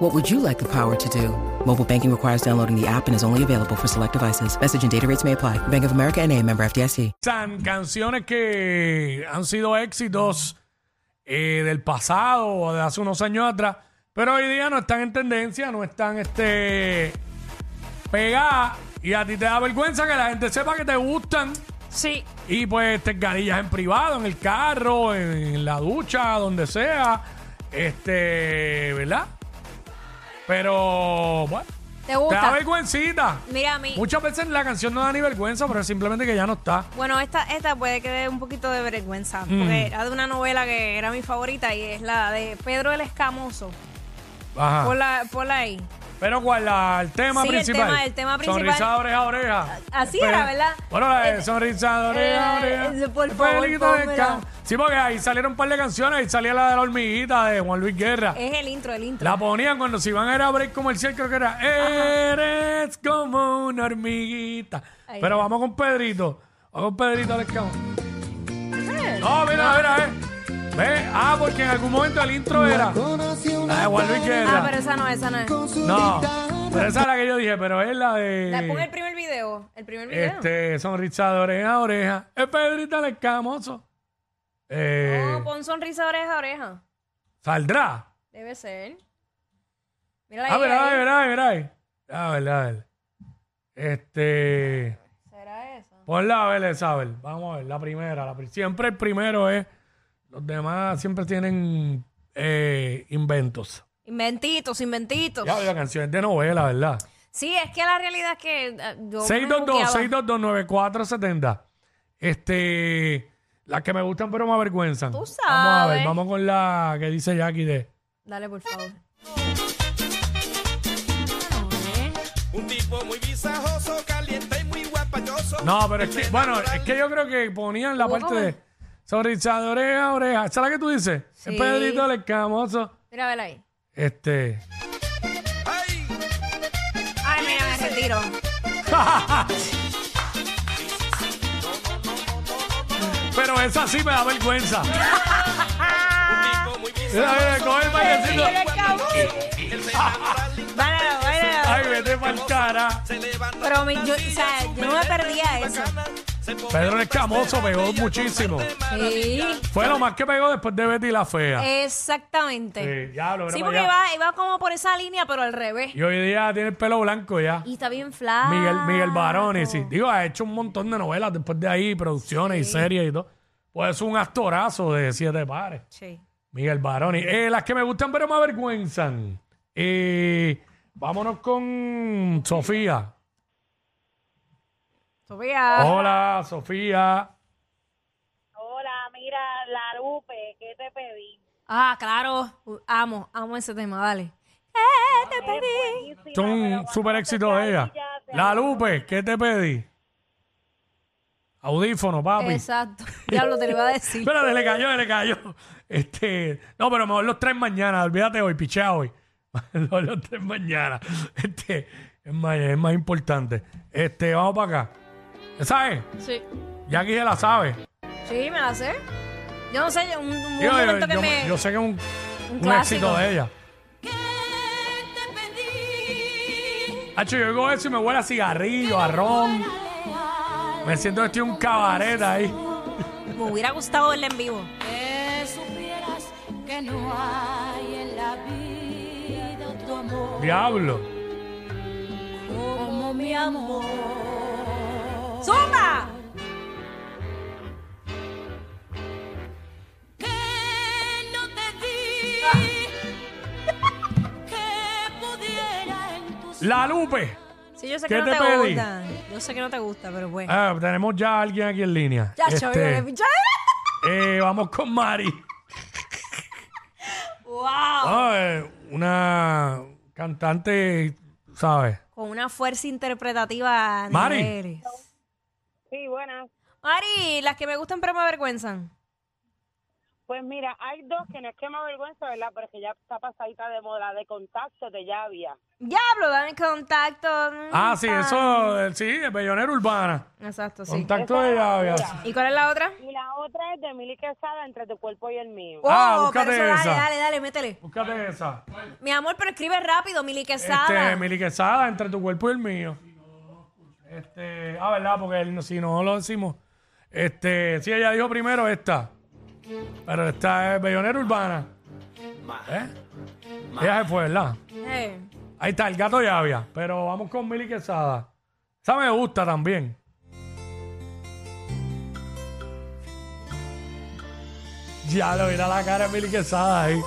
What would you like the power to do? Mobile banking requires downloading the app and is only available for select devices. Message and data rates may apply. Bank of America and a member FDIC. San canciones que han sido éxitos eh, del pasado o de hace unos años atrás, pero hoy día no están en tendencia, no están este pegadas y a ti te da vergüenza que la gente sepa que te gustan Sí. y pues te engarillas en privado, en el carro, en, en la ducha, donde sea, este, ¿verdad? Pero bueno, ¿Te te da gusta? vergüencita. Mira a mí. Muchas veces la canción no da ni vergüenza, pero es simplemente que ya no está. Bueno, esta, esta puede que dé un poquito de vergüenza, Mm. porque era de una novela que era mi favorita y es la de Pedro el Escamoso. Ajá. Ponla, ponla ahí. Pero ¿cuál? La, el tema Sí, el principal. tema- el tema principal. Sonrisa de oreja a oreja. Así era, ¿verdad? Bueno, la de Eh, sonrisa de oreja a eh, oreja. eh, por favor, Sí, porque ahí salieron un par de canciones. Ahí salía la de la hormiguita de Juan Luis Guerra. Es el intro, el intro. La ponían cuando se iban a ir a break comercial, creo que era Eres como una hormiguita. Ahí Pero vamos con Pedrito. Vamos con Pedrito escamo. ¿Ese? No, mira, mira, eh. Ve, ah, porque en algún momento el intro era la de Guerra. Ah, pero esa no, esa no es. No, pero esa es la que yo dije, pero es la de. La- Pon el primer video. El primer video. Este, sonrisa de oreja a oreja. Es Pedrito el escamoso. Eh, No, pon sonrisa oreja a oreja. ¿Saldrá? Debe ser. Mira Ah, mira, ahí, mira, ahí, mira. ahí. A ver, a ver. Este. ¿Será esa? Ponla a ver esa, a ver. Vamos a ver, la primera. La, pri- siempre el primero es. Los demás siempre tienen eh, inventos. Inventitos, inventitos. Ya, la canción es de novela, ¿verdad? Sí, es que la realidad es que eh, yo me buqueaba. 622-622-9470. Este. Las que me gustan pero me avergüenzan. Tú Vamos a ver, sabes. vamos con la que dice Jackie de. Dale, por favor. Un tipo muy visajoso, caliente y muy guapachoso. No, pero es que, bueno, es que yo creo que ponían la ¿Cómo, parte de sonrisa de oreja a oreja. ¿Esa es la que tú dices? Sí. El Pedrito el escamoso. Mira, vela ahí. Este. ¡Ay! Ay, mira, me retiro. Pero esa sí me da vergüenza. Mira, mira, coge el bailecito. Báilalo, báilalo. Ay, vete pa'l cara. Pero mi- yo, o sea, yo no me perdía eso. Pedro escamoso pegó muchísimo. Sí, Fue lo más que pegó después de Betty la Fea. exactamente. Sí, diablo, mira Sí, para porque allá. iba, iba como por esa línea, pero al revés. Y hoy día tiene el pelo blanco ya. Y está bien flaco. Miguel, Miguel Baroni, sí. Digo, ha hecho un montón de novelas después de ahí, producciones y series y todo. Pues es un actorazo de siete pares. Sí. Miguel Baroni. Eh, las que me gustan pero me avergüenzan. Eh, vámonos con Sofía. Sofía. Hola, Sofía. Hola, mira, la Lupe, ¿qué te pedí? Ah, claro. Amo, amo ese tema, dale. ¿Qué te pedí? Buenísima, Es pero un te éxito de ella. La. Lupe, ¿qué te pedí? Audífono, papi. Exacto. Diablo, te lo iba a decir. Espérate, le cayó, le cayó. Este, no, pero mejor los tres mañana. Olvídate hoy, pichea hoy. Mejor los tres mañana. Este, es más, es más importante. Este, vamos para acá. ¿Esa es? Sí. Ya aquí se la sabe. Sí, me la sé. Yo no sé, un, un Digo, yo, momento que yo- me... yo sé que es un, un un clásico. éxito de ella. Hacho, yo oigo eso y me huele a cigarrillo, a ron. Me siento que estoy en un cabaret ahí. Me hubiera gustado verla en vivo. Que supieras que no hay en la vida otro amor Diablo. como mi amor. ¡Zumba! Que no te di que pudiera en tus La Lupe. Sí, yo sé ¿Qué que no te te, pedí? gusta. Yo sé que no te gusta, pero bueno. Ah, tenemos ya a alguien aquí en línea. ya, Este, chaval, me pinché. eh, vamos con Mari. ¡Wow! Ah, eh, una cantante, ¿sabes? Con una fuerza interpretativa a Mari. Sí, buenas. Ari, las que me gustan pero me avergüenzan. Pues mira, hay dos que no es que me avergüenza, ¿verdad? Pero que ya está pasadita de moda, de contacto de llavia. Diablo, dame contacto. Ah, sí, eso, eh, sí, el bellonera urbana. Exacto, sí. Contacto Esa de es la pura. ¿Y cuál es la otra? Y la otra es de Mili Quesada, entre tu cuerpo y el mío. Ah, Oh, búscate pero eso, esa. Dale, dale, dale, métele. Búscate esa. Mi amor, pero escribe rápido, Mili Quesada. Este, Mili Quesada, entre tu cuerpo y el mío. Este, ah, ¿verdad? Porque él, si no lo decimos. Este, sí, ella dijo primero esta. Pero esta es bellonera urbana. ¿Eh? Ella se fue, ¿verdad? Eh, Ahí está, el gato llavia. Pero vamos con Mili Quesada. Esa me gusta también. Ya lo mira la cara de Mili Quesada ahí.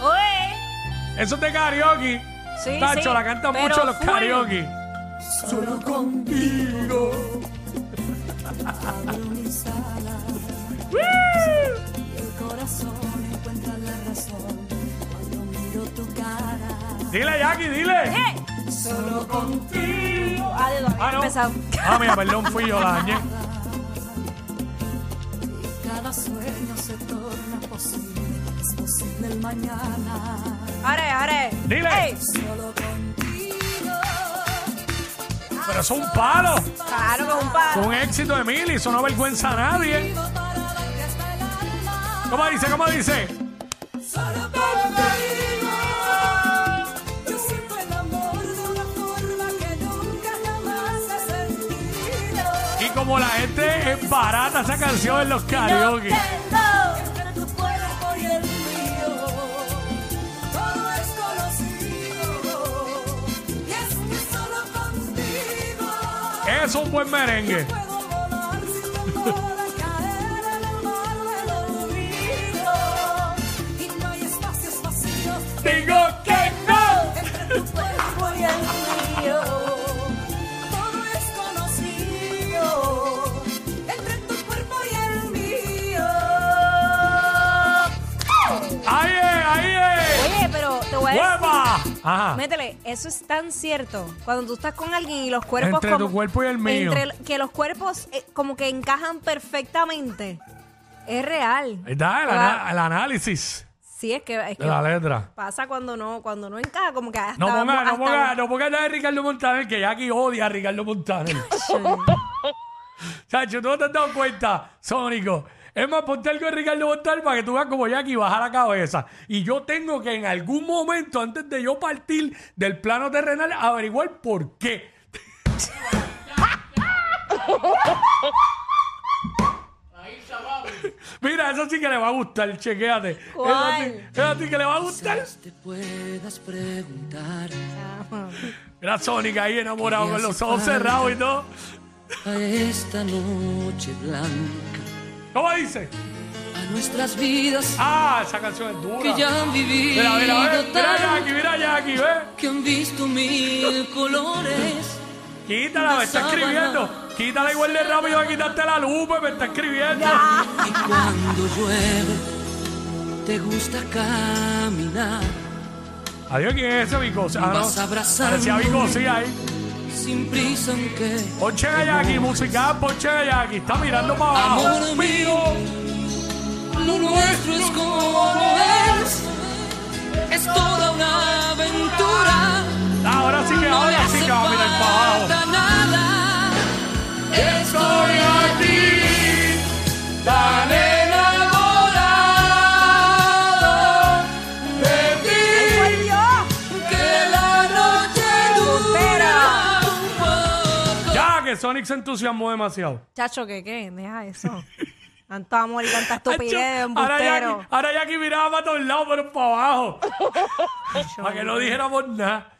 Oye. Eso es de karaoke. Sí, Tacho, sí, la cantan mucho los full. karaoke. Solo contigo. Abro mis alas. El corazón encuentra la razón cuando miro tu cara. Dile, Jackie, dile. Eh. Solo contigo. Ah, Ah, empezado. Ah, mira, perdón, fui yo, la dañé. Cada sueño se torna posible. Es posible el mañana. Ahora, ahora. Dile. Solo contigo. Pero eso es un palo. claro que es un Fue palo. un éxito de Mili. Eso no avergüenza a nadie. ¿Cómo dice? ¿Cómo dice? Solo contigo. Yo siento el amor de una forma que nunca jamás he sentido. Y como la gente es barata esa canción en los karaoke. Es un buen merengue. Ajá. Métele, eso es tan cierto. Cuando tú estás con alguien y los cuerpos. Entre tu cuerpo y el mío. Entre, que los cuerpos eh, como que encajan perfectamente. Es real. Ahí está el, ana- el análisis Sí, es que, es de que la letra. pasa cuando no, cuando no encaja, como que hasta. No ponga, no hasta- ponga, no ponga nada de Ricardo Montaner, que Jackie odia a Ricardo Montaner. Chacho, ¿tú no te has dado cuenta, Sónico? Es más, ponte algo de Ricardo Montaner para que tú veas como Jackie baja la cabeza. Y yo tengo que en algún momento, antes de yo partir del plano terrenal, averiguar por qué. Mira, eso sí que le va a gustar, chequéate. ¿Cuál? Eso sí, eso sí que le va a gustar. te puedas preguntar Mira, Sónica ahí enamorado con los ojos cerrados y todo. a esta noche blanca, ¿Cómo dice? a nuestras vidas Ah, esa canción es dura. que ya han vivido Mira, mira, mira, mira Jackie, mira Jackie, ve. que han visto mil colores. Quítala, me está escribiendo. Quítala igual de rápido a quitarte la lupa, me está escribiendo. Y cuando llueve, te gusta caminar Adiós, ¿quién es ese Vico? Ah, no. Parecía Vico, sí, ahí. Sin prisa aunque Ponche a Jackie, música, ponche Jackie. Está mirando para abajo. Amor mío. lo nuestro es como es. Es toda una aventura. Ahora sí que, No ahora sí que va a mirar para abajo. nada. Estoy aquí, que Sonic se entusiasmó demasiado. Chacho, ¿qué qué? Deja eso. Tanto amor y tanta estupidez, ahora, embustero. Ahora Jackie miraba para todos lados, pero para abajo. para que no dijéramos nada.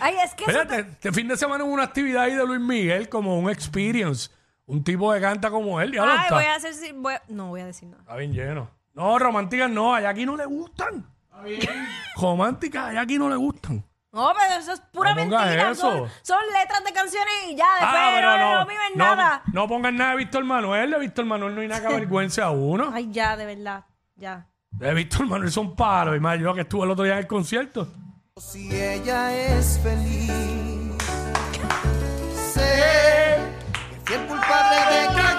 Ay, es que eso Espérate, este fin de semana hubo una actividad ahí de Luis Miguel, como un experience. Un tipo que canta como él. Ya lo Ay, está. voy a hacer. si- voy a- No voy a decir nada. Está bien lleno. No, románticas no, a Jackie no le gustan. Románticas a Jackie no le gustan. No, pero eso es pura No pongas mentira. eso. Son, son letras de canciones y ya, después Ah, pero no, no, viven no, nada. no pongan nada de Víctor Manuel. De Víctor Manuel no hay nada que avergüence a uno. Ay, ya, de verdad. Ya. De Víctor Manuel son palos. Y más yo que estuve el otro día en el concierto. Si ella es feliz, sé que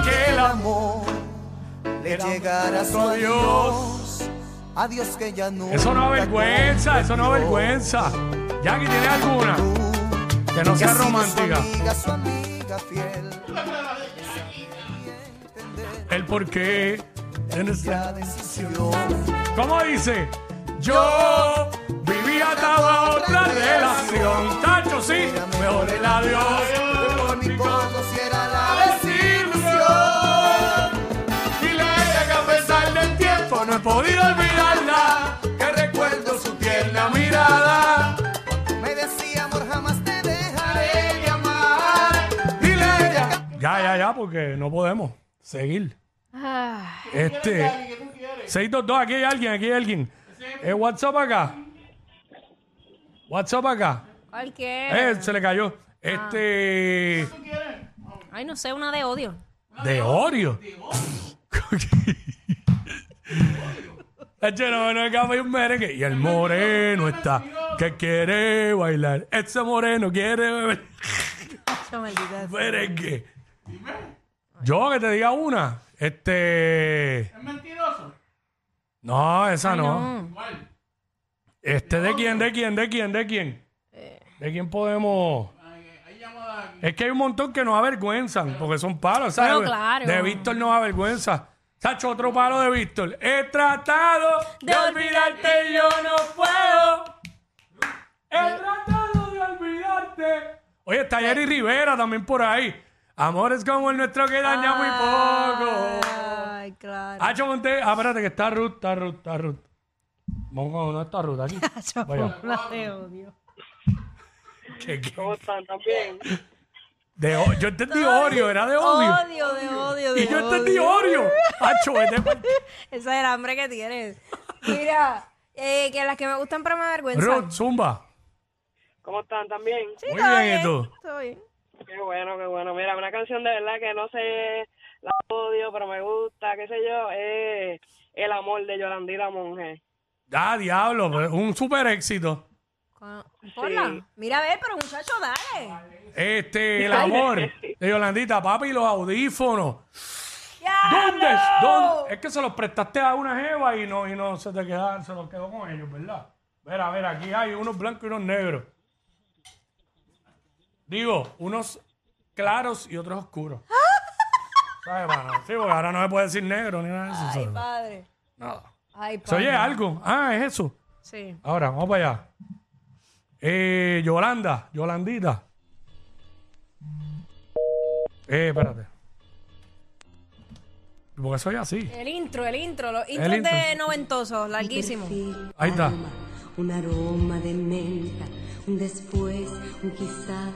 fiel amor le llegara a su adiós. Adiós que ya no. Eso no avergüenza, eso no avergüenza. Jackie, ¿tiene alguna? Que no sea romántica. Su amiga, su amiga fiel. El por qué. en esta- La decisión. ¿Cómo dice? Yo vivía atado a otra relación. Tacho, sí. Mejor el adiós. Porque no podemos seguir. Ah, Este. 622, aquí hay alguien, aquí hay alguien. Eh, WhatsApp acá. WhatsApp acá. cualquiera. Eh, se le cayó. Este. Ay, no sé, una de odio. De Oreo. Eche, no, no, café y un merengue. Y el moreno está que quiere bailar. Ese moreno quiere beber Yo, maldita. Yo que te diga una. Este. ¿Es mentiroso? No, esa no. No. Este, ¿de quién? ¿De quién? ¿De quién? ¿De quién? ¿De quién podemos? Aquí. Es que hay un montón que nos avergüenzan porque son palos, ¿sabes? Pero claro. De Víctor nos avergüenza. Sacho, otro palo de Víctor. He tratado de, De olvidarte y yo no puedo. He tratado de olvidarte. Oye, está Jerry Rivera también por ahí. Amores como el nuestro que daña muy poco. Ay, claro. Hacho Monte. Ah, espérate, que está Ruth, está Ruth, está Ruth. Vamos, no está Ruth aquí. Yo, Vaya. una de odio. ¿Qué- qué? ¿Cómo están? ¿También? De yo entendí Oreo, era de odio. Odio, de odio, de Y yo entendí Oreo. Hacho, vete Ese es el hambre que tienes. Mira, eh, que las que me gustan pero me avergüenzan. Ruth, zumba. ¿Cómo están? ¿También? Sí, Muy todo bien, ¿y tú? Todo bien. Qué bueno, qué bueno. Mira, una canción de verdad que no sé, la odio, pero me gusta, qué sé yo, es El amor de Yolandita Monge. Ah, diablo, un super éxito. Con- Ponla. Mira, a ver, pero muchacho, dale. Este, el amor de Yolandita, papi, los audífonos. ¡Ya! ¿Dónde? ¿Dónde? Es que se los prestaste a una jeva y no, y no se te quedaron, se los quedó con ellos, ¿verdad? Mira, a ver, aquí hay unos blancos y unos negros. Digo, unos claros y otros oscuros. ¿Sabes, mano? Sí, porque ahora no se puede decir negro ni nada de eso. Ay, ¿sabes? padre. Nada. Ay, ¿Se padre. oye algo? Ah, es eso. Sí. Ahora, vamos para allá. Eh, Yolanda, Yolandita. Eh, espérate. Porque soy así. El intro, el intro. Los intros intro. de noventosos, larguísimos. Ahí está. Un aroma de menta, un después, un quizá,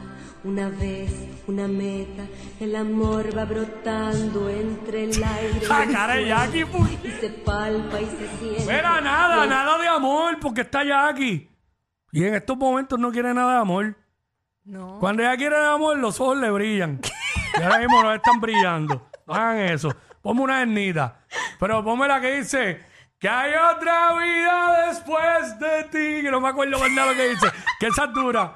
una vez, una meta. El amor va brotando entre el aire y La el cara de suelo, Jackie, pu- y se palpa y se siente. Mira, nada, nada de amor, porque está Jackie. Y en estos momentos no quiere nada de amor. No. Cuando ella quiere de amor, los ojos le brillan. Y ahora mismo no están brillando. No hagan eso. Ponme una hernita. Pero ponme la que dice que hay otra vida después de ti. Que no me acuerdo más nada lo que dice. Que esa es dura.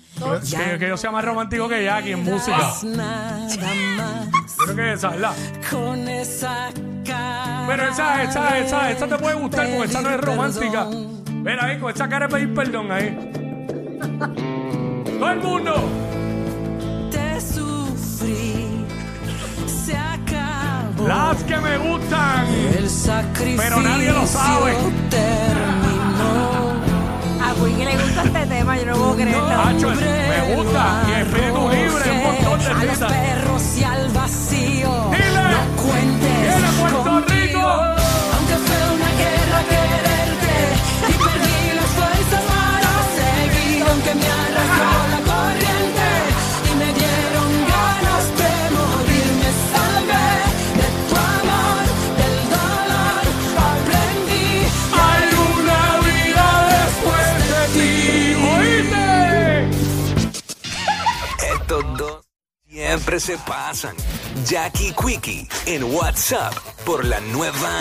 que, que- que yo sea más romántico que Jackie en música. Nada más Creo que esa, ¿verdad? con esa cara. Pero esa, esa, esa, esa te puede gustar porque esa no es romántica. Ven ahí, con esa cara de pedir perdón ahí. Todo el mundo. Te sufrí, se acabó. Las que me gustan. El sacrificio Pero nadie lo sabe. terminó. A Wiki le gusta tema, yo no puedo creerlo. Hacho, me gusta. Y espíritu libre, un montón de se pasan. Jackie Quickie en WhatsApp por la nueva